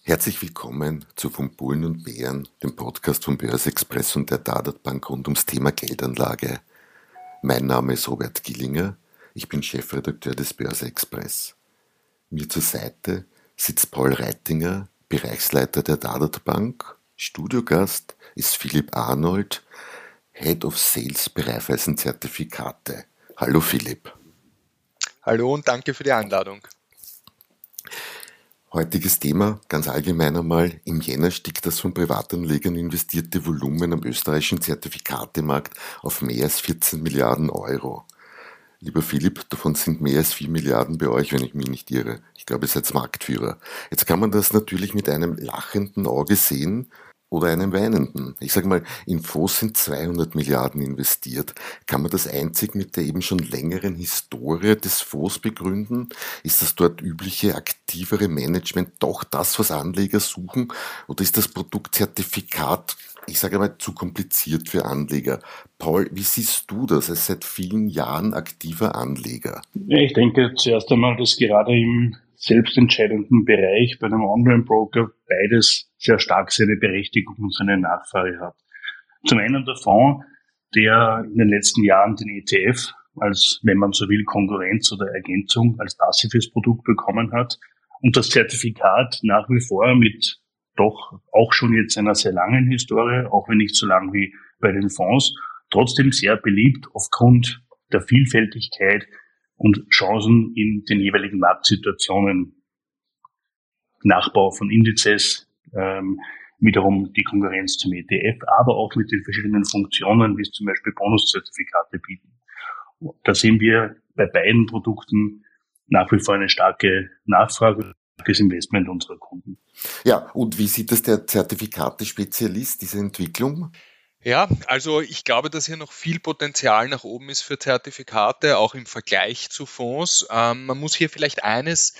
Herzlich willkommen zu Von Bullen und Bären, dem Podcast von Börse Express und der Dadat Bank rund ums Thema Geldanlage. Mein Name ist Robert Gillinger, ich bin Chefredakteur des Börse Express. Mir zur Seite sitzt Paul Reitinger, Bereichsleiter der Dadat Bank. Studiogast ist Philipp Arnold, Head of Sales bei Zertifikate. Hallo Philipp. Hallo und danke für die Einladung. Heutiges Thema, ganz allgemein einmal, im Jänner stieg das von Privatanlegern investierte Volumen am österreichischen Zertifikatemarkt auf mehr als 14 Milliarden Euro. Lieber Philipp, davon sind mehr als 4 Milliarden bei euch, wenn ich mich nicht irre. Ich glaube, ihr seid Marktführer. Jetzt kann man das natürlich mit einem lachenden Auge sehen, oder einem weinenden. Ich sage mal, in Fonds sind 200 Milliarden investiert. Kann man das einzig mit der eben schon längeren Historie des Fonds begründen? Ist das dort übliche aktivere Management doch das, was Anleger suchen? Oder ist das Produktzertifikat, ich sage mal, zu kompliziert für Anleger? Paul, wie siehst du das als seit vielen Jahren aktiver Anleger? Ich denke zuerst einmal, dass gerade im selbstentscheidenden Bereich bei einem Online-Broker beides sehr stark seine Berechtigung und seine Nachfrage hat. Zum einen der Fonds, der in den letzten Jahren den ETF als, wenn man so will, Konkurrenz oder Ergänzung als passives Produkt bekommen hat und das Zertifikat nach wie vor mit doch auch schon jetzt einer sehr langen Historie, auch wenn nicht so lang wie bei den Fonds, trotzdem sehr beliebt aufgrund der Vielfältigkeit und Chancen in den jeweiligen Marktsituationen. Nachbau von Indizes, ähm, wiederum die Konkurrenz zum ETF, aber auch mit den verschiedenen Funktionen, wie es zum Beispiel Bonuszertifikate bieten. Da sehen wir bei beiden Produkten nach wie vor eine starke Nachfrage das Investment unserer Kunden. Ja, und wie sieht das der Zertifikate-Spezialist, diese Entwicklung? Ja, also ich glaube, dass hier noch viel Potenzial nach oben ist für Zertifikate, auch im Vergleich zu Fonds. Ähm, man muss hier vielleicht eines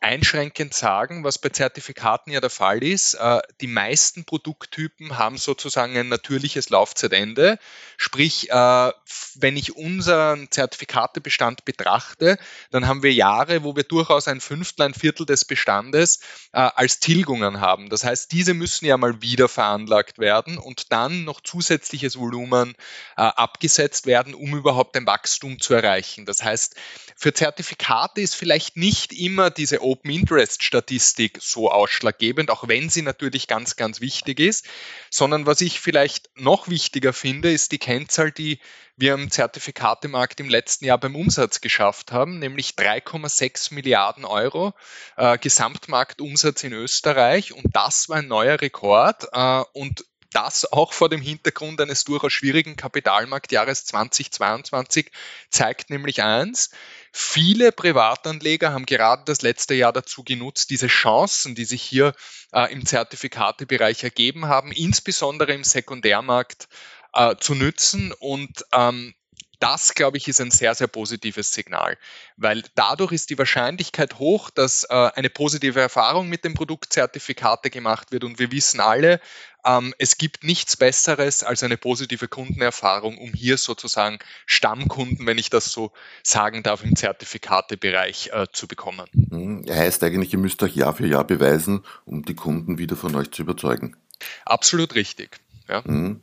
einschränkend sagen, was bei Zertifikaten ja der Fall ist. Äh, die meisten Produkttypen haben sozusagen ein natürliches Laufzeitende. Sprich, äh, wenn ich unseren Zertifikatebestand betrachte, dann haben wir Jahre, wo wir durchaus ein Fünftel, ein Viertel des Bestandes äh, als Tilgungen haben. Das heißt, diese müssen ja mal wieder veranlagt werden und dann noch zusätzliches Volumen abgesetzt werden, um überhaupt ein Wachstum zu erreichen. Das heißt, für Zertifikate ist vielleicht nicht immer diese Open Interest Statistik so ausschlaggebend, auch wenn sie natürlich ganz, ganz wichtig ist, sondern was ich vielleicht noch wichtiger finde, ist die Kennzahl, die wir im Zertifikatemarkt im letzten Jahr beim Umsatz geschafft haben, nämlich 3,6 Milliarden Euro äh, Gesamtmarktumsatz in Österreich. Und das war ein neuer Rekord äh, und das auch vor dem Hintergrund eines durchaus schwierigen Kapitalmarktjahres 2022 zeigt nämlich eins, Viele Privatanleger haben gerade das letzte Jahr dazu genutzt, diese Chancen, die sich hier äh, im Zertifikatebereich ergeben haben, insbesondere im Sekundärmarkt äh, zu nützen und ähm, das, glaube ich, ist ein sehr, sehr positives Signal, weil dadurch ist die Wahrscheinlichkeit hoch, dass äh, eine positive Erfahrung mit dem Produkt Zertifikate gemacht wird. Und wir wissen alle, ähm, es gibt nichts Besseres als eine positive Kundenerfahrung, um hier sozusagen Stammkunden, wenn ich das so sagen darf, im Zertifikatebereich äh, zu bekommen. Mhm. Heißt eigentlich, ihr müsst euch Jahr für Jahr beweisen, um die Kunden wieder von euch zu überzeugen. Absolut richtig. Ja. Mhm.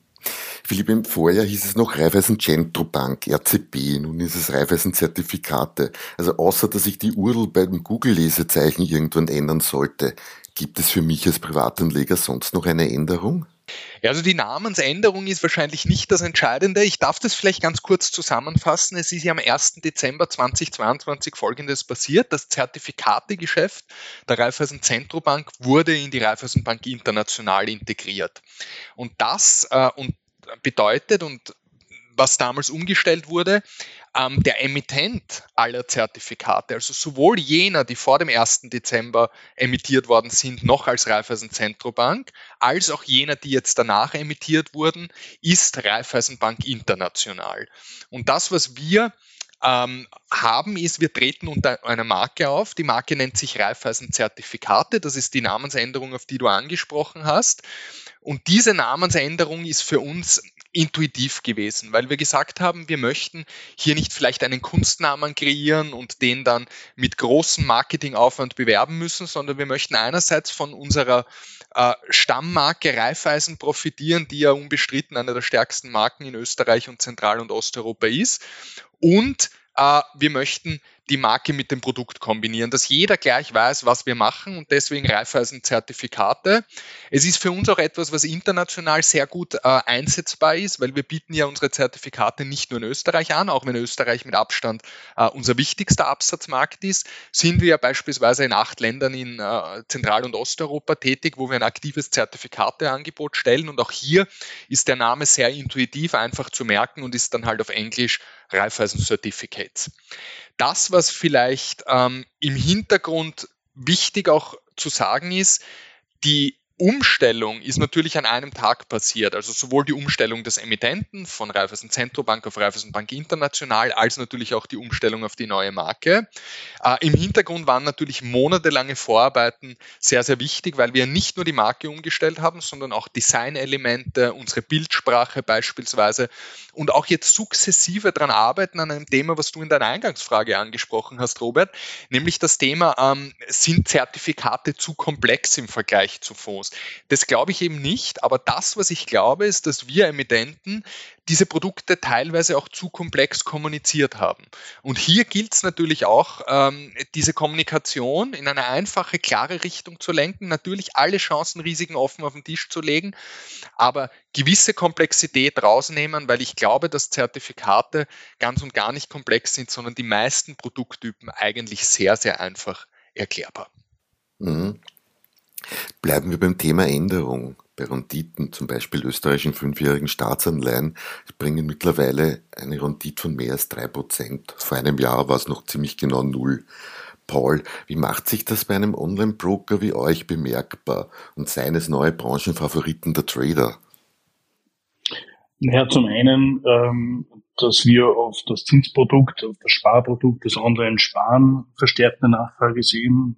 Philipp, im Vorjahr hieß es noch Raiffeisen Bank, RCB, nun ist es Raiffeisen Zertifikate. Also außer, dass ich die URL beim Google-Lesezeichen irgendwann ändern sollte, gibt es für mich als Privatanleger sonst noch eine Änderung? Also die Namensänderung ist wahrscheinlich nicht das Entscheidende. Ich darf das vielleicht ganz kurz zusammenfassen. Es ist ja am 1. Dezember 2022 Folgendes passiert. Das Zertifikategeschäft der Raiffeisen Zentrobank wurde in die Raiffeisen Bank International integriert. Und das äh, und bedeutet und was damals umgestellt wurde, ähm, der Emittent aller Zertifikate, also sowohl jener, die vor dem 1. Dezember emittiert worden sind, noch als Raiffeisen Zentrobank, als auch jener, die jetzt danach emittiert wurden, ist Raiffeisenbank International. Und das, was wir ähm, haben, ist, wir treten unter einer Marke auf. Die Marke nennt sich Raiffeisen Zertifikate. Das ist die Namensänderung, auf die du angesprochen hast. Und diese Namensänderung ist für uns intuitiv gewesen, weil wir gesagt haben, wir möchten hier nicht vielleicht einen Kunstnamen kreieren und den dann mit großem Marketingaufwand bewerben müssen, sondern wir möchten einerseits von unserer äh, Stammmarke Raiffeisen profitieren, die ja unbestritten eine der stärksten Marken in Österreich und Zentral- und Osteuropa ist. Und äh, wir möchten die Marke mit dem Produkt kombinieren, dass jeder gleich weiß, was wir machen und deswegen Raiffeisen Zertifikate. Es ist für uns auch etwas, was international sehr gut äh, einsetzbar ist, weil wir bieten ja unsere Zertifikate nicht nur in Österreich an, auch wenn Österreich mit Abstand äh, unser wichtigster Absatzmarkt ist, sind wir ja beispielsweise in acht Ländern in äh, Zentral- und Osteuropa tätig, wo wir ein aktives Zertifikateangebot stellen und auch hier ist der Name sehr intuitiv einfach zu merken und ist dann halt auf Englisch Raiffeisen Certificates. Das, was vielleicht ähm, im Hintergrund wichtig auch zu sagen ist, die Umstellung ist natürlich an einem Tag passiert. Also sowohl die Umstellung des Emittenten von Raiffeisen Zentrobank auf Raiffeisen Bank International, als natürlich auch die Umstellung auf die neue Marke. Äh, Im Hintergrund waren natürlich monatelange Vorarbeiten sehr, sehr wichtig, weil wir nicht nur die Marke umgestellt haben, sondern auch Designelemente, unsere Bildsprache beispielsweise und auch jetzt sukzessive daran arbeiten an einem Thema, was du in deiner Eingangsfrage angesprochen hast, Robert, nämlich das Thema, ähm, sind Zertifikate zu komplex im Vergleich zu Fonds? Muss. Das glaube ich eben nicht, aber das, was ich glaube, ist, dass wir Emittenten diese Produkte teilweise auch zu komplex kommuniziert haben. Und hier gilt es natürlich auch, ähm, diese Kommunikation in eine einfache, klare Richtung zu lenken, natürlich alle Chancen, Risiken offen auf den Tisch zu legen, aber gewisse Komplexität rausnehmen, weil ich glaube, dass Zertifikate ganz und gar nicht komplex sind, sondern die meisten Produkttypen eigentlich sehr, sehr einfach erklärbar. Mhm. Bleiben wir beim Thema Änderung. Bei Renditen, zum Beispiel österreichischen fünfjährigen Staatsanleihen, bringen mittlerweile eine Rendite von mehr als drei Prozent. Vor einem Jahr war es noch ziemlich genau null. Paul, wie macht sich das bei einem Online-Broker wie euch bemerkbar und seien es neue Branchenfavoriten der Trader? Naja, zum einen, ähm, dass wir auf das Zinsprodukt, auf das Sparprodukt, das Online-Sparen verstärkte Nachfrage sehen.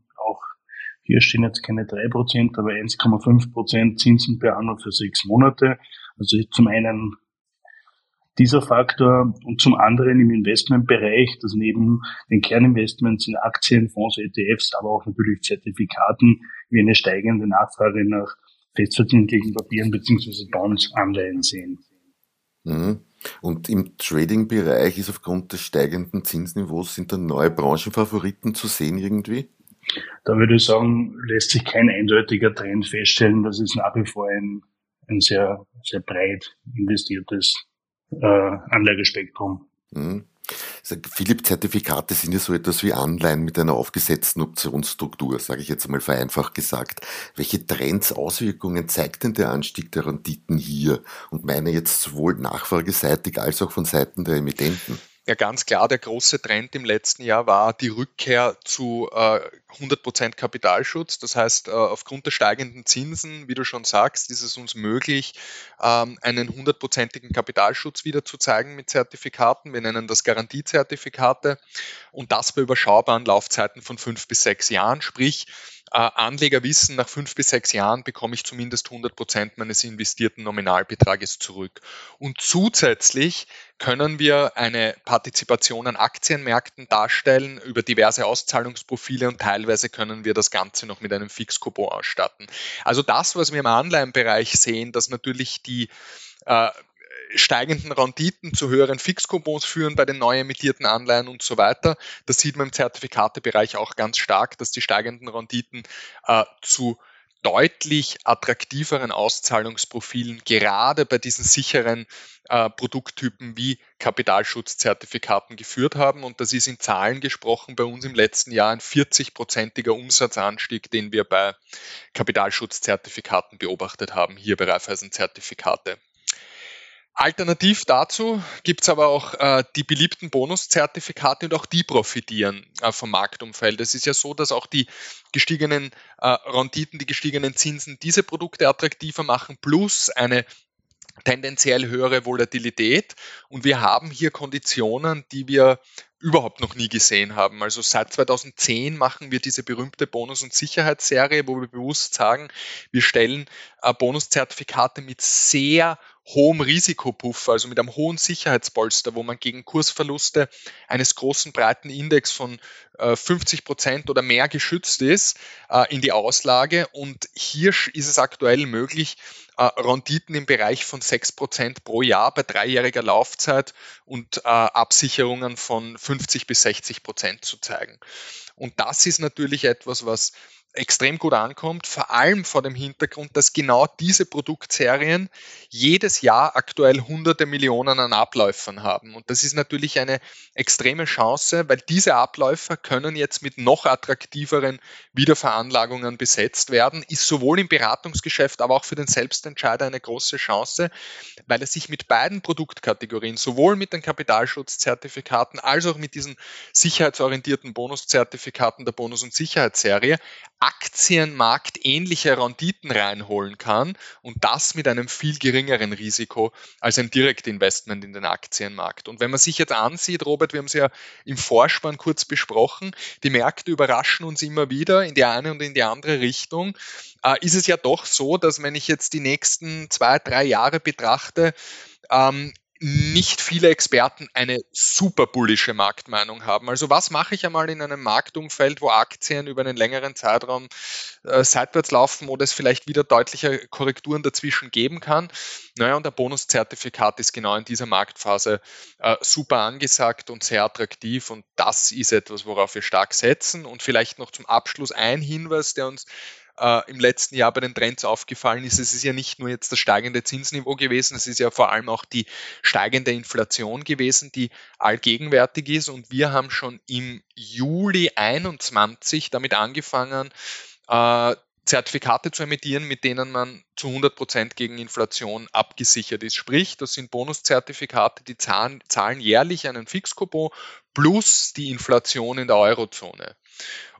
Hier stehen jetzt keine 3%, aber 1,5% Zinsen per Anno für sechs Monate. Also zum einen dieser Faktor und zum anderen im Investmentbereich, dass neben den Kerninvestments in Aktien, Fonds, ETFs, aber auch natürlich Zertifikaten wir eine steigende Nachfrage nach festverzinslichen Papieren bzw. Bonds, Anleihen sehen. Mhm. Und im Trading-Bereich ist aufgrund des steigenden Zinsniveaus sind dann neue Branchenfavoriten zu sehen irgendwie? Da würde ich sagen, lässt sich kein eindeutiger Trend feststellen. Das ist nach wie vor ein, ein sehr, sehr breit investiertes äh, Anlagespektrum. Mhm. Philipp-Zertifikate sind ja so etwas wie Anleihen mit einer aufgesetzten Optionsstruktur, sage ich jetzt einmal vereinfacht gesagt. Welche Trends, Auswirkungen zeigt denn der Anstieg der Renditen hier? Und meine jetzt sowohl nachfrageseitig als auch von Seiten der Emittenten? Ja, ganz klar, der große Trend im letzten Jahr war die Rückkehr zu äh, 100% Kapitalschutz. Das heißt, äh, aufgrund der steigenden Zinsen, wie du schon sagst, ist es uns möglich, ähm, einen hundertprozentigen Kapitalschutz wieder zu zeigen mit Zertifikaten. Wir nennen das Garantiezertifikate und das bei überschaubaren Laufzeiten von fünf bis sechs Jahren. Sprich, Anleger wissen, nach fünf bis sechs Jahren bekomme ich zumindest 100 Prozent meines investierten Nominalbetrages zurück. Und zusätzlich können wir eine Partizipation an Aktienmärkten darstellen über diverse Auszahlungsprofile und teilweise können wir das Ganze noch mit einem Fixcoupon ausstatten. Also das, was wir im Anleihenbereich sehen, dass natürlich die äh, steigenden Renditen zu höheren Fixcoupons führen bei den neu emittierten Anleihen und so weiter. Das sieht man im Zertifikatebereich auch ganz stark, dass die steigenden Renditen äh, zu deutlich attraktiveren Auszahlungsprofilen gerade bei diesen sicheren äh, Produkttypen wie Kapitalschutzzertifikaten geführt haben. Und das ist in Zahlen gesprochen bei uns im letzten Jahr ein 40-prozentiger Umsatzanstieg, den wir bei Kapitalschutzzertifikaten beobachtet haben, hier bei Raiffeisen Zertifikate. Alternativ dazu gibt es aber auch äh, die beliebten Bonuszertifikate und auch die profitieren äh, vom Marktumfeld. Es ist ja so, dass auch die gestiegenen äh, Renditen, die gestiegenen Zinsen diese Produkte attraktiver machen, plus eine tendenziell höhere Volatilität. Und wir haben hier Konditionen, die wir überhaupt noch nie gesehen haben. Also seit 2010 machen wir diese berühmte Bonus- und Sicherheitsserie, wo wir bewusst sagen, wir stellen äh, Bonuszertifikate mit sehr hohem Risikopuffer, also mit einem hohen Sicherheitspolster, wo man gegen Kursverluste eines großen breiten Index von äh, 50 Prozent oder mehr geschützt ist, äh, in die Auslage. Und hier ist es aktuell möglich, äh, Renditen im Bereich von 6 Prozent pro Jahr bei dreijähriger Laufzeit und äh, Absicherungen von 50 bis 60 Prozent zu zeigen. Und das ist natürlich etwas, was extrem gut ankommt, vor allem vor dem Hintergrund, dass genau diese Produktserien jedes Jahr aktuell hunderte Millionen an Abläufern haben. Und das ist natürlich eine extreme Chance, weil diese Abläufer können jetzt mit noch attraktiveren Wiederveranlagungen besetzt werden, ist sowohl im Beratungsgeschäft, aber auch für den Selbstentscheider eine große Chance, weil er sich mit beiden Produktkategorien, sowohl mit den Kapitalschutzzertifikaten als auch mit diesen sicherheitsorientierten Bonuszertifikaten der Bonus- und Sicherheitsserie Aktienmarkt ähnliche Renditen reinholen kann und das mit einem viel geringeren Risiko als ein Direktinvestment in den Aktienmarkt. Und wenn man sich jetzt ansieht, Robert, wir haben es ja im Vorspann kurz besprochen, die Märkte überraschen uns immer wieder in die eine und in die andere Richtung, äh, ist es ja doch so, dass wenn ich jetzt die nächsten zwei, drei Jahre betrachte, ähm, nicht viele Experten eine super bullische Marktmeinung haben. Also was mache ich einmal in einem Marktumfeld, wo Aktien über einen längeren Zeitraum äh, seitwärts laufen oder es vielleicht wieder deutliche Korrekturen dazwischen geben kann? Naja, und der Bonuszertifikat ist genau in dieser Marktphase äh, super angesagt und sehr attraktiv und das ist etwas, worauf wir stark setzen. Und vielleicht noch zum Abschluss ein Hinweis, der uns äh, im letzten Jahr bei den Trends aufgefallen ist. Es ist ja nicht nur jetzt das steigende Zinsniveau gewesen, es ist ja vor allem auch die steigende Inflation gewesen, die allgegenwärtig ist. Und wir haben schon im Juli 21 damit angefangen, äh, Zertifikate zu emittieren, mit denen man zu 100 Prozent gegen Inflation abgesichert ist. Sprich, das sind Bonuszertifikate, die zahlen, zahlen jährlich einen Fixcoupon plus die Inflation in der Eurozone.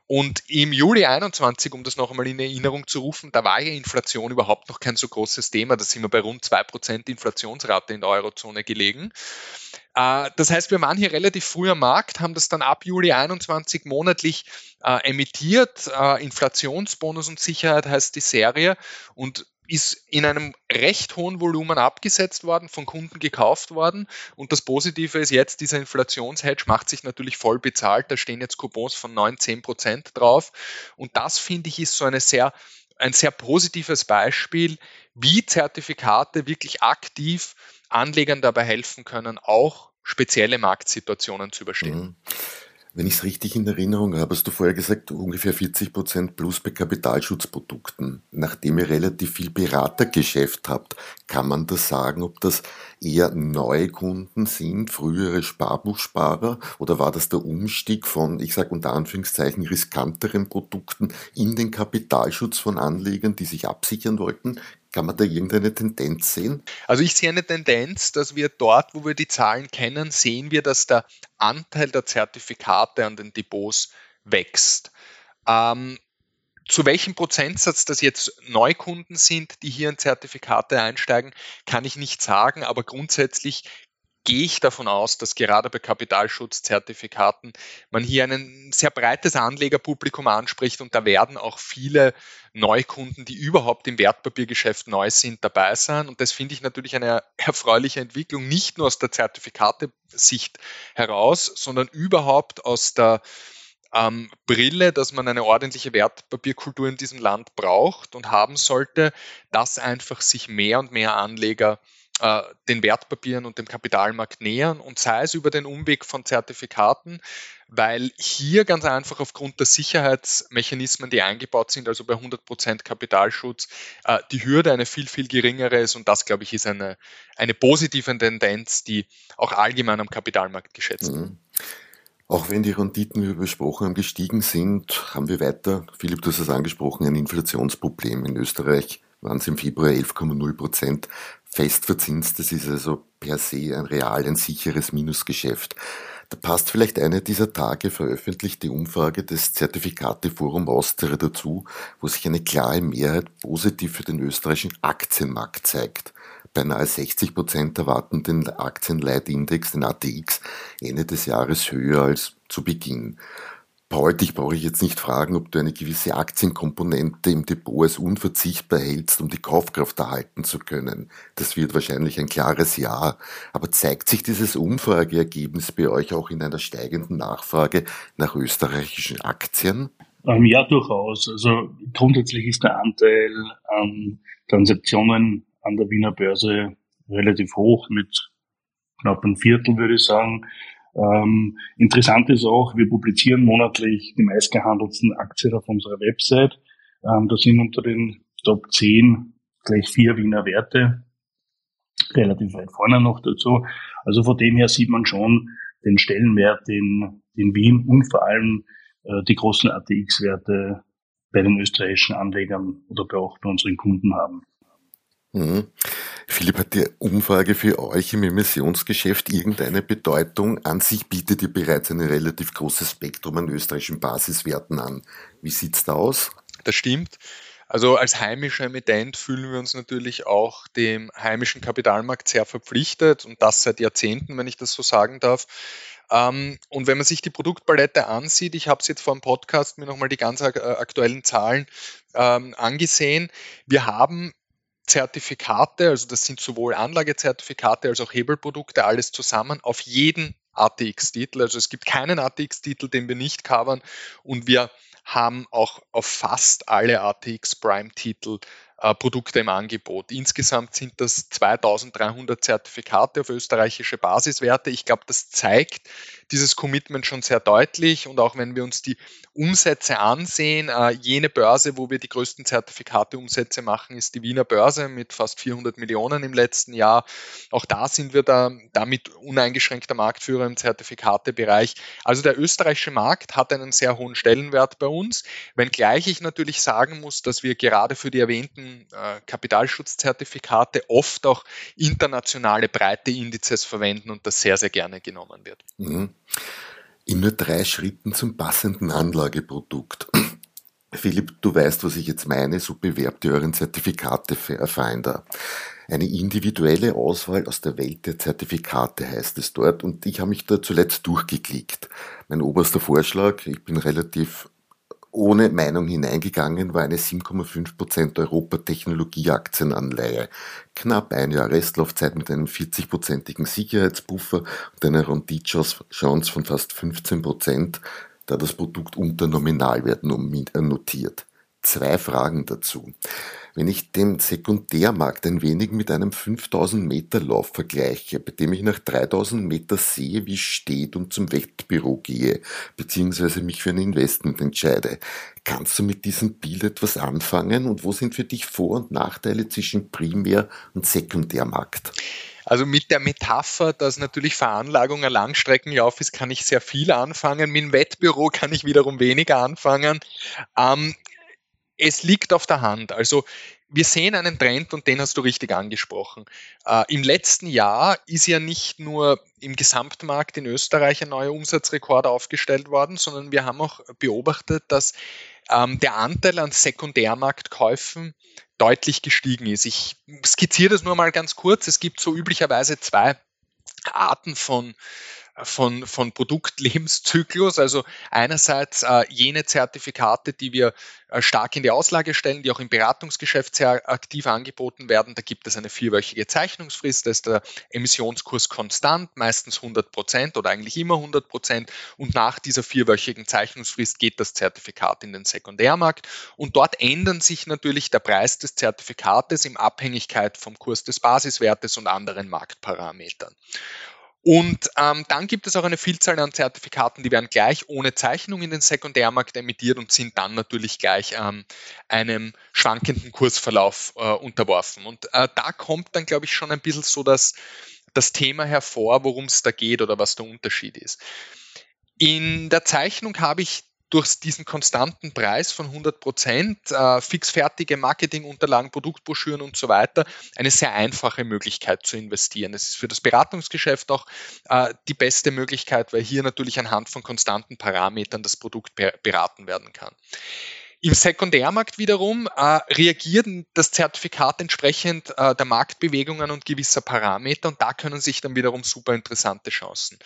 Und im Juli 21, um das noch einmal in Erinnerung zu rufen, da war ja Inflation überhaupt noch kein so großes Thema. Da sind wir bei rund 2% Inflationsrate in der Eurozone gelegen. Äh, das heißt, wir waren hier relativ früh am Markt, haben das dann ab Juli 21 monatlich äh, emittiert. Äh, Inflationsbonus und Sicherheit heißt die Serie. Und ist in einem recht hohen Volumen abgesetzt worden, von Kunden gekauft worden. Und das Positive ist jetzt, dieser Inflationshedge macht sich natürlich voll bezahlt. Da stehen jetzt Coupons von 9, 10 Prozent drauf. Und das finde ich ist so eine sehr, ein sehr positives Beispiel, wie Zertifikate wirklich aktiv Anlegern dabei helfen können, auch spezielle Marktsituationen zu überstehen. Mhm. Wenn ich es richtig in Erinnerung habe, hast du vorher gesagt, ungefähr 40 Prozent plus bei Kapitalschutzprodukten. Nachdem ihr relativ viel Beratergeschäft habt, kann man das sagen, ob das eher neue Kunden sind, frühere Sparbuchsparer, oder war das der Umstieg von, ich sage unter Anführungszeichen, riskanteren Produkten in den Kapitalschutz von Anlegern, die sich absichern wollten? Kann man da irgendeine Tendenz sehen? Also ich sehe eine Tendenz, dass wir dort, wo wir die Zahlen kennen, sehen wir, dass der Anteil der Zertifikate an den Depots wächst. Ähm, zu welchem Prozentsatz das jetzt Neukunden sind, die hier in Zertifikate einsteigen, kann ich nicht sagen, aber grundsätzlich gehe ich davon aus, dass gerade bei Kapitalschutzzertifikaten man hier ein sehr breites Anlegerpublikum anspricht und da werden auch viele Neukunden, die überhaupt im Wertpapiergeschäft neu sind, dabei sein. Und das finde ich natürlich eine erfreuliche Entwicklung, nicht nur aus der Zertifikate-Sicht heraus, sondern überhaupt aus der ähm, Brille, dass man eine ordentliche Wertpapierkultur in diesem Land braucht und haben sollte, dass einfach sich mehr und mehr Anleger äh, den Wertpapieren und dem Kapitalmarkt nähern und sei es über den Umweg von Zertifikaten, weil hier ganz einfach aufgrund der Sicherheitsmechanismen, die eingebaut sind, also bei 100% Kapitalschutz, äh, die Hürde eine viel, viel geringere ist und das, glaube ich, ist eine, eine positive Tendenz, die auch allgemein am Kapitalmarkt geschätzt wird. Mhm. Auch wenn die Renditen, wie wir besprochen haben, gestiegen sind, haben wir weiter, Philipp, du hast es angesprochen, ein Inflationsproblem. In Österreich waren es im Februar 11,0 Prozent Fest verzinstes ist also per se ein real ein sicheres Minusgeschäft. Da passt vielleicht eine dieser Tage veröffentlichte Umfrage des Zertifikateforum Austria dazu, wo sich eine klare Mehrheit positiv für den österreichischen Aktienmarkt zeigt. Beinahe 60 Prozent erwarten den Aktienleitindex, den ATX, Ende des Jahres höher als zu Beginn. Paul, dich brauche ich jetzt nicht fragen, ob du eine gewisse Aktienkomponente im Depot als unverzichtbar hältst, um die Kaufkraft erhalten zu können. Das wird wahrscheinlich ein klares Ja. Aber zeigt sich dieses Umfrageergebnis bei euch auch in einer steigenden Nachfrage nach österreichischen Aktien? Ähm, ja, durchaus. Also grundsätzlich ist der Anteil an Transaktionen an der Wiener Börse relativ hoch mit knapp ein Viertel, würde ich sagen. Ähm, interessant ist auch, wir publizieren monatlich die meistgehandelten Aktien auf unserer Website. Ähm, da sind unter den Top 10 gleich vier Wiener Werte, relativ weit vorne noch dazu. Also von dem her sieht man schon den Stellenwert in, in Wien und vor allem äh, die großen ATX-Werte bei den österreichischen Anlegern oder auch bei unseren Kunden haben. Mhm. Philipp, hat die Umfrage für euch im Emissionsgeschäft irgendeine Bedeutung? An sich bietet ihr bereits ein relativ großes Spektrum an österreichischen Basiswerten an. Wie sieht's da aus? Das stimmt. Also als heimischer Emittent fühlen wir uns natürlich auch dem heimischen Kapitalmarkt sehr verpflichtet und das seit Jahrzehnten, wenn ich das so sagen darf. Ähm, und wenn man sich die Produktpalette ansieht, ich habe es jetzt vor dem Podcast mir nochmal die ganz aktuellen Zahlen ähm, angesehen. Wir haben Zertifikate, also das sind sowohl Anlagezertifikate als auch Hebelprodukte, alles zusammen auf jeden ATX-Titel. Also es gibt keinen ATX-Titel, den wir nicht covern und wir haben auch auf fast alle ATX Prime-Titel Produkte im Angebot. Insgesamt sind das 2300 Zertifikate auf österreichische Basiswerte. Ich glaube, das zeigt dieses Commitment schon sehr deutlich. Und auch wenn wir uns die Umsätze ansehen, äh, jene Börse, wo wir die größten Zertifikate-Umsätze machen, ist die Wiener Börse mit fast 400 Millionen im letzten Jahr. Auch da sind wir da damit uneingeschränkter Marktführer im Zertifikatebereich. Also der österreichische Markt hat einen sehr hohen Stellenwert bei uns, wenngleich ich natürlich sagen muss, dass wir gerade für die erwähnten äh, Kapitalschutzzertifikate oft auch internationale breite Indizes verwenden und das sehr, sehr gerne genommen wird. Mhm. In nur drei Schritten zum passenden Anlageprodukt. Philipp, du weißt, was ich jetzt meine, so bewerbt ihr euren Zertifikate-Finder. Eine individuelle Auswahl aus der Welt der Zertifikate heißt es dort und ich habe mich da zuletzt durchgeklickt. Mein oberster Vorschlag, ich bin relativ ohne Meinung hineingegangen war eine 7,5% Europa-Technologie-Aktienanleihe. Knapp ein Jahr Restlaufzeit mit einem 40-prozentigen Sicherheitspuffer und einer Renditechance von fast 15%, da das Produkt unter Nominalwert notiert. Zwei Fragen dazu. Wenn ich den Sekundärmarkt ein wenig mit einem 5000 Meter Lauf vergleiche, bei dem ich nach 3000 Meter sehe, wie steht und zum Wettbüro gehe, beziehungsweise mich für ein Investment entscheide, kannst du mit diesem Bild etwas anfangen und wo sind für dich Vor- und Nachteile zwischen Primär- und Sekundärmarkt? Also mit der Metapher, dass natürlich Veranlagung ein Langstreckenlauf ist, kann ich sehr viel anfangen. Mit dem Wettbüro kann ich wiederum weniger anfangen. Ähm, es liegt auf der Hand. Also wir sehen einen Trend und den hast du richtig angesprochen. Äh, Im letzten Jahr ist ja nicht nur im Gesamtmarkt in Österreich ein neuer Umsatzrekord aufgestellt worden, sondern wir haben auch beobachtet, dass ähm, der Anteil an Sekundärmarktkäufen deutlich gestiegen ist. Ich skizziere das nur mal ganz kurz. Es gibt so üblicherweise zwei Arten von von, von Produktlebenszyklus. Also einerseits äh, jene Zertifikate, die wir äh, stark in die Auslage stellen, die auch im Beratungsgeschäft sehr aktiv angeboten werden. Da gibt es eine vierwöchige Zeichnungsfrist, da ist der Emissionskurs konstant, meistens 100 Prozent oder eigentlich immer 100 Prozent. Und nach dieser vierwöchigen Zeichnungsfrist geht das Zertifikat in den Sekundärmarkt. Und dort ändern sich natürlich der Preis des Zertifikates in Abhängigkeit vom Kurs des Basiswertes und anderen Marktparametern. Und ähm, dann gibt es auch eine Vielzahl an Zertifikaten, die werden gleich ohne Zeichnung in den Sekundärmarkt emittiert und sind dann natürlich gleich ähm, einem schwankenden Kursverlauf äh, unterworfen. Und äh, da kommt dann, glaube ich, schon ein bisschen so das, das Thema hervor, worum es da geht oder was der Unterschied ist. In der Zeichnung habe ich durch diesen konstanten Preis von 100 Prozent, äh, fixfertige Marketingunterlagen, Produktbroschüren und so weiter, eine sehr einfache Möglichkeit zu investieren. Es ist für das Beratungsgeschäft auch äh, die beste Möglichkeit, weil hier natürlich anhand von konstanten Parametern das Produkt beraten werden kann. Im Sekundärmarkt wiederum äh, reagiert das Zertifikat entsprechend äh, der Marktbewegungen und gewisser Parameter und da können sich dann wiederum super interessante Chancen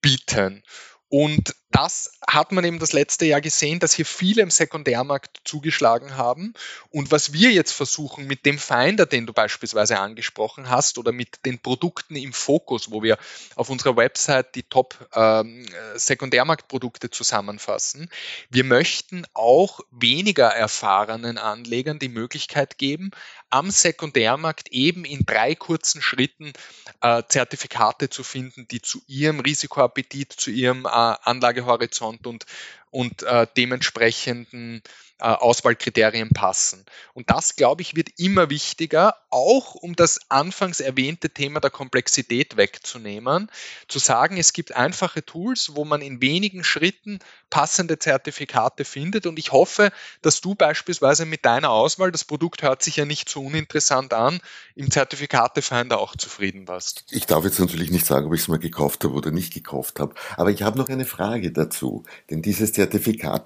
bieten. Und das hat man eben das letzte Jahr gesehen, dass hier viele im Sekundärmarkt zugeschlagen haben. Und was wir jetzt versuchen mit dem Finder, den du beispielsweise angesprochen hast, oder mit den Produkten im Fokus, wo wir auf unserer Website die Top ähm, Sekundärmarktprodukte zusammenfassen, wir möchten auch weniger erfahrenen Anlegern die Möglichkeit geben, am Sekundärmarkt eben in drei kurzen Schritten äh, Zertifikate zu finden, die zu ihrem Risikoappetit, zu ihrem äh, Anlagehorizont und, und äh, dementsprechenden äh, Auswahlkriterien passen. Und das, glaube ich, wird immer wichtiger, auch um das anfangs erwähnte Thema der Komplexität wegzunehmen, zu sagen, es gibt einfache Tools, wo man in wenigen Schritten passende Zertifikate findet. Und ich hoffe, dass du beispielsweise mit deiner Auswahl, das Produkt hört sich ja nicht so uninteressant an, im Zertifikatefinder auch zufrieden warst. Ich darf jetzt natürlich nicht sagen, ob ich es mal gekauft habe oder nicht gekauft habe, aber ich habe noch eine Frage dazu. Denn dieses Zertifikat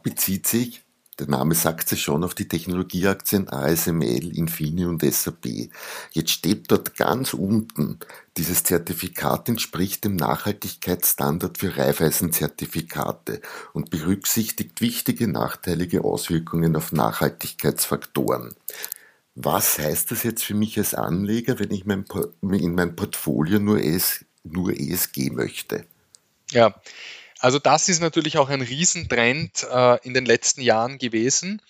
bezieht sich der Name sagt es schon auf die Technologieaktien ASML, Infini und SAP. Jetzt steht dort ganz unten, dieses Zertifikat entspricht dem Nachhaltigkeitsstandard für Reifeisenzertifikate und berücksichtigt wichtige nachteilige Auswirkungen auf Nachhaltigkeitsfaktoren. Was heißt das jetzt für mich als Anleger, wenn ich mein, in mein Portfolio nur, ES, nur ESG möchte? Ja, also das ist natürlich auch ein Riesentrend äh, in den letzten Jahren gewesen.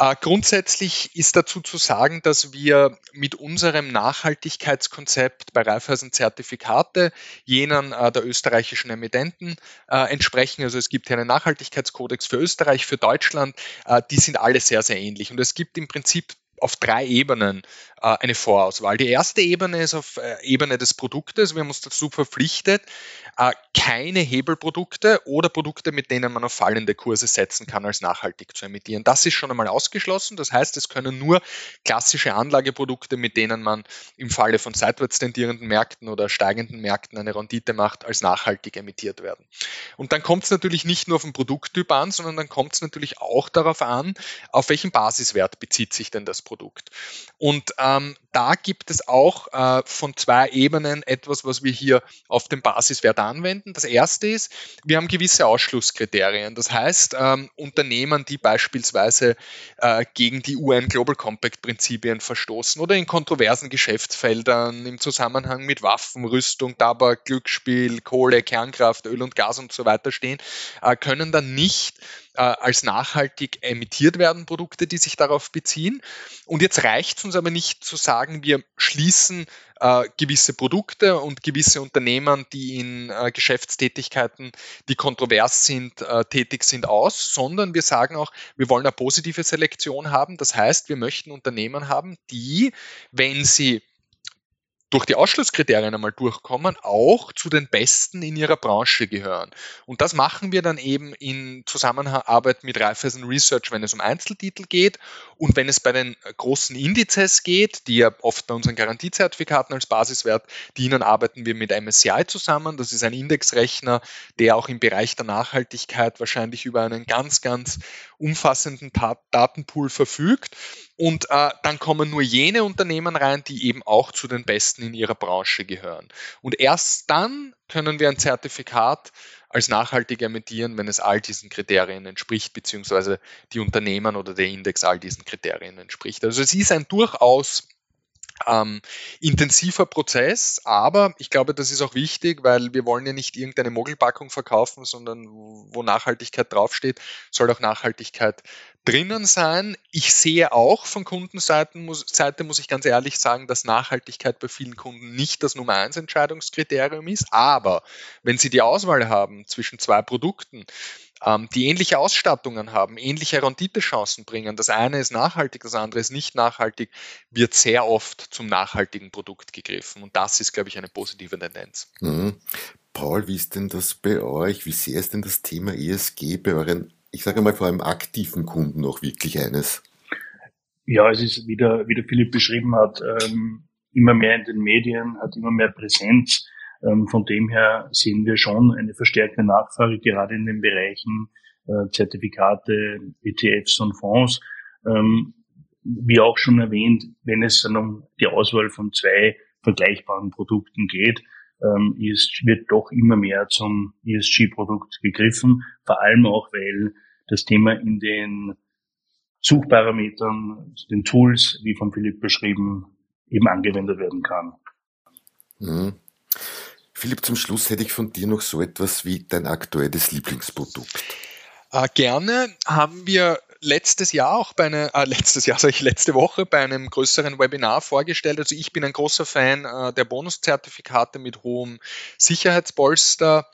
Äh, grundsätzlich ist dazu zu sagen, dass wir mit unserem Nachhaltigkeitskonzept bei Raiffeisen Zertifikate jenen äh, der österreichischen Emittenten äh, entsprechen. Also es gibt hier einen Nachhaltigkeitskodex für Österreich, für Deutschland. Äh, die sind alle sehr, sehr ähnlich. Und es gibt im Prinzip auf drei Ebenen eine Vorauswahl. Die erste Ebene ist auf äh, Ebene des Produktes. Wir haben uns dazu verpflichtet, äh, keine Hebelprodukte oder Produkte, mit denen man auf fallende Kurse setzen kann, als nachhaltig zu emittieren. Das ist schon einmal ausgeschlossen. Das heißt, es können nur klassische Anlageprodukte, mit denen man im Falle von seitwärts tendierenden Märkten oder steigenden Märkten eine Rendite macht, als nachhaltig emittiert werden. Und dann kommt es natürlich nicht nur auf den Produkttyp an, sondern dann kommt es natürlich auch darauf an, auf welchen Basiswert bezieht sich denn das Produkt. Und ähm, da gibt es auch äh, von zwei Ebenen etwas, was wir hier auf dem Basiswert anwenden. Das erste ist, wir haben gewisse Ausschlusskriterien. Das heißt, ähm, Unternehmen, die beispielsweise äh, gegen die UN Global Compact Prinzipien verstoßen oder in kontroversen Geschäftsfeldern im Zusammenhang mit Waffen, Rüstung, Tabak, Glücksspiel, Kohle, Kernkraft, Öl und Gas und so weiter stehen, äh, können dann nicht äh, als nachhaltig emittiert werden, Produkte, die sich darauf beziehen. Und jetzt reicht es uns aber nicht zu sagen, wir schließen äh, gewisse Produkte und gewisse Unternehmen, die in äh, Geschäftstätigkeiten, die kontrovers sind, äh, tätig sind, aus, sondern wir sagen auch, wir wollen eine positive Selektion haben. Das heißt, wir möchten Unternehmen haben, die, wenn sie durch die Ausschlusskriterien einmal durchkommen, auch zu den Besten in ihrer Branche gehören. Und das machen wir dann eben in Zusammenarbeit mit Raiffeisen Research, wenn es um Einzeltitel geht und wenn es bei den großen Indizes geht, die ja oft bei unseren Garantiezertifikaten als Basiswert dienen, arbeiten wir mit MSCI zusammen. Das ist ein Indexrechner, der auch im Bereich der Nachhaltigkeit wahrscheinlich über einen ganz, ganz umfassenden Datenpool verfügt. Und äh, dann kommen nur jene Unternehmen rein, die eben auch zu den besten in ihrer Branche gehören. Und erst dann können wir ein Zertifikat als nachhaltig emittieren, wenn es all diesen Kriterien entspricht, beziehungsweise die Unternehmen oder der Index all diesen Kriterien entspricht. Also es ist ein durchaus ähm, intensiver Prozess, aber ich glaube, das ist auch wichtig, weil wir wollen ja nicht irgendeine Mogelpackung verkaufen, sondern wo Nachhaltigkeit draufsteht, soll auch Nachhaltigkeit drinnen sein. Ich sehe auch von Kundenseite muss, Seite muss ich ganz ehrlich sagen, dass Nachhaltigkeit bei vielen Kunden nicht das Nummer eins Entscheidungskriterium ist. Aber wenn Sie die Auswahl haben zwischen zwei Produkten, die ähnliche Ausstattungen haben, ähnliche Renditechancen bringen, das eine ist nachhaltig, das andere ist nicht nachhaltig, wird sehr oft zum nachhaltigen Produkt gegriffen. Und das ist, glaube ich, eine positive Tendenz. Mhm. Paul, wie ist denn das bei euch? Wie sehr ist denn das Thema ESG bei euren ich sage mal vor allem aktiven Kunden auch wirklich eines? Ja, es ist, wie der, wie der Philipp beschrieben hat, ähm, immer mehr in den Medien, hat immer mehr Präsenz. Ähm, von dem her sehen wir schon eine verstärkte Nachfrage, gerade in den Bereichen äh, Zertifikate, ETFs und Fonds. Ähm, wie auch schon erwähnt, wenn es dann um die Auswahl von zwei vergleichbaren Produkten geht, ähm, ist, wird doch immer mehr zum ESG-Produkt gegriffen, vor allem auch, weil das Thema in den Suchparametern, den Tools, wie von Philipp beschrieben, eben angewendet werden kann. Mhm. Philipp, zum Schluss hätte ich von dir noch so etwas wie dein aktuelles Lieblingsprodukt. Äh, gerne haben wir letztes Jahr auch bei einer, äh, letztes Jahr, sage ich letzte Woche bei einem größeren Webinar vorgestellt. Also ich bin ein großer Fan äh, der Bonuszertifikate mit hohem Sicherheitspolster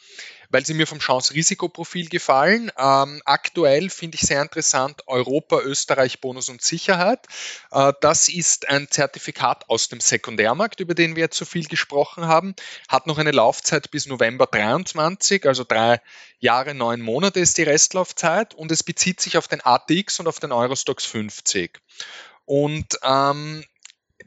weil sie mir vom Chance-Risikoprofil gefallen. Ähm, aktuell finde ich sehr interessant Europa, Österreich, Bonus und Sicherheit. Äh, das ist ein Zertifikat aus dem Sekundärmarkt, über den wir jetzt so viel gesprochen haben. Hat noch eine Laufzeit bis November 23, also drei Jahre, neun Monate ist die Restlaufzeit und es bezieht sich auf den ATX und auf den Eurostox 50. Und ähm,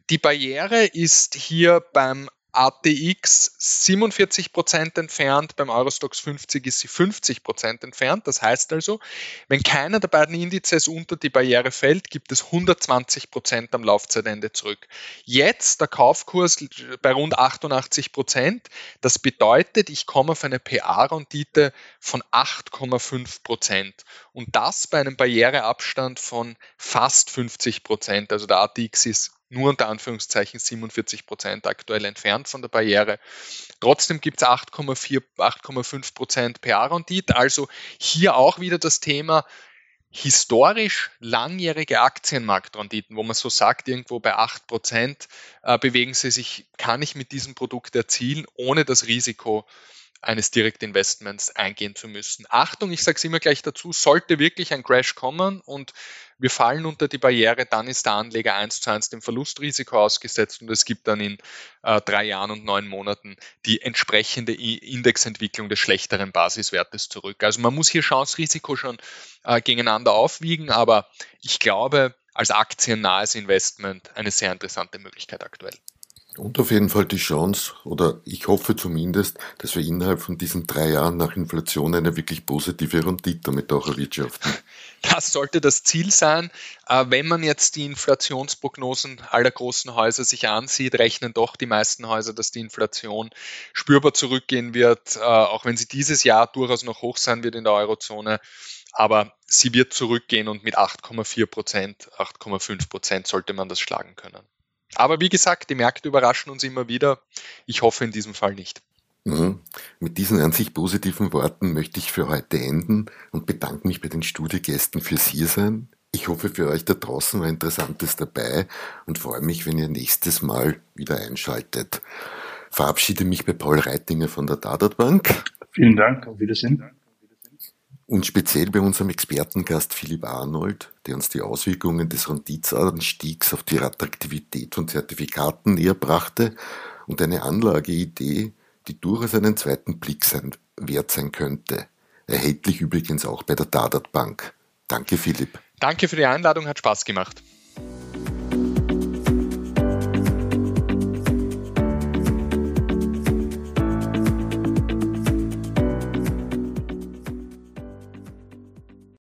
die Barriere ist hier beim ATX 47% entfernt, beim Eurostox 50 ist sie 50% entfernt. Das heißt also, wenn keiner der beiden Indizes unter die Barriere fällt, gibt es 120% am Laufzeitende zurück. Jetzt der Kaufkurs bei rund 88% Das bedeutet, ich komme auf eine PA-Rendite von 8,5% Und das bei einem Barriereabstand von fast 50% Also der ATX ist nur unter Anführungszeichen 47 Prozent aktuell entfernt von der Barriere. Trotzdem gibt es 8,4, 8,5 Prozent PA-Rendite. Also hier auch wieder das Thema historisch langjährige Aktienmarktrenditen, wo man so sagt, irgendwo bei 8 Prozent äh, bewegen sie sich, kann ich mit diesem Produkt erzielen, ohne das Risiko eines Direktinvestments eingehen zu müssen. Achtung, ich sage es immer gleich dazu, sollte wirklich ein Crash kommen und wir fallen unter die Barriere, dann ist der Anleger eins zu eins dem Verlustrisiko ausgesetzt und es gibt dann in äh, drei Jahren und neun Monaten die entsprechende Indexentwicklung des schlechteren Basiswertes zurück. Also man muss hier Chance-Risiko schon äh, gegeneinander aufwiegen, aber ich glaube, als aktiennahes Investment eine sehr interessante Möglichkeit aktuell. Und auf jeden Fall die Chance, oder ich hoffe zumindest, dass wir innerhalb von diesen drei Jahren nach Inflation eine wirklich positive Rendite damit auch erwirtschaften. Das sollte das Ziel sein. Äh, wenn man jetzt die Inflationsprognosen aller großen Häuser sich ansieht, rechnen doch die meisten Häuser, dass die Inflation spürbar zurückgehen wird, äh, auch wenn sie dieses Jahr durchaus noch hoch sein wird in der Eurozone. Aber sie wird zurückgehen und mit 8,4 Prozent, 8,5 Prozent sollte man das schlagen können. Aber wie gesagt, die Märkte überraschen uns immer wieder. Ich hoffe in diesem Fall nicht. Mhm. Mit diesen an sich positiven Worten möchte ich für heute enden und bedanke mich bei den Studiogästen fürs Hiersein. Ich hoffe, für euch da draußen war Interessantes dabei und freue mich, wenn ihr nächstes Mal wieder einschaltet. Verabschiede mich bei Paul Reitinger von der Dadat Bank. Vielen Dank, auf Wiedersehen. Und speziell bei unserem Expertengast Philipp Arnold, der uns die Auswirkungen des Renditsanstiegs auf die Attraktivität von Zertifikaten näher brachte und eine Anlageidee, die durchaus einen zweiten Blick sein, wert sein könnte. Erhältlich übrigens auch bei der Dadat Bank. Danke, Philipp. Danke für die Einladung, hat Spaß gemacht.